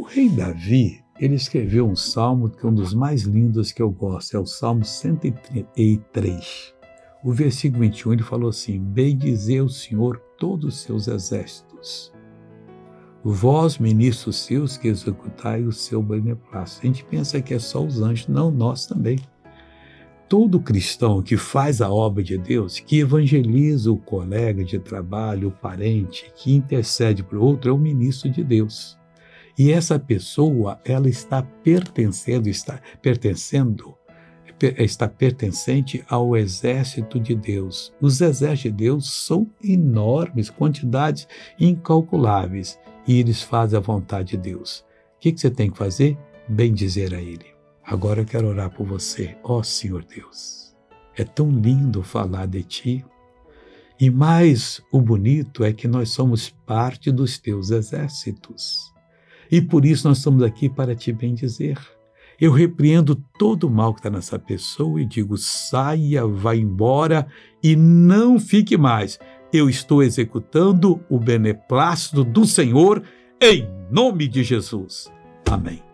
O rei Davi, ele escreveu um salmo que é um dos mais lindos que eu gosto, é o Salmo 103. O versículo 21 ele falou assim: Bendizer o Senhor todos os seus exércitos. Vós, ministros seus, que executai o seu beneplácito. A gente pensa que é só os anjos, não, nós também. Todo cristão que faz a obra de Deus, que evangeliza o colega de trabalho, o parente, que intercede para o outro, é o ministro de Deus. E essa pessoa, ela está pertencendo, está pertencendo, está pertencente ao exército de Deus. Os exércitos de Deus são enormes, quantidades incalculáveis, e eles fazem a vontade de Deus. O que você tem que fazer? Bem dizer a Ele. Agora eu quero orar por você, ó oh, Senhor Deus. É tão lindo falar de Ti. E mais o bonito é que nós somos parte dos Teus exércitos. E por isso nós estamos aqui para te bendizer. Eu repreendo todo o mal que está nessa pessoa e digo: saia, vá embora e não fique mais. Eu estou executando o beneplácito do Senhor em nome de Jesus. Amém.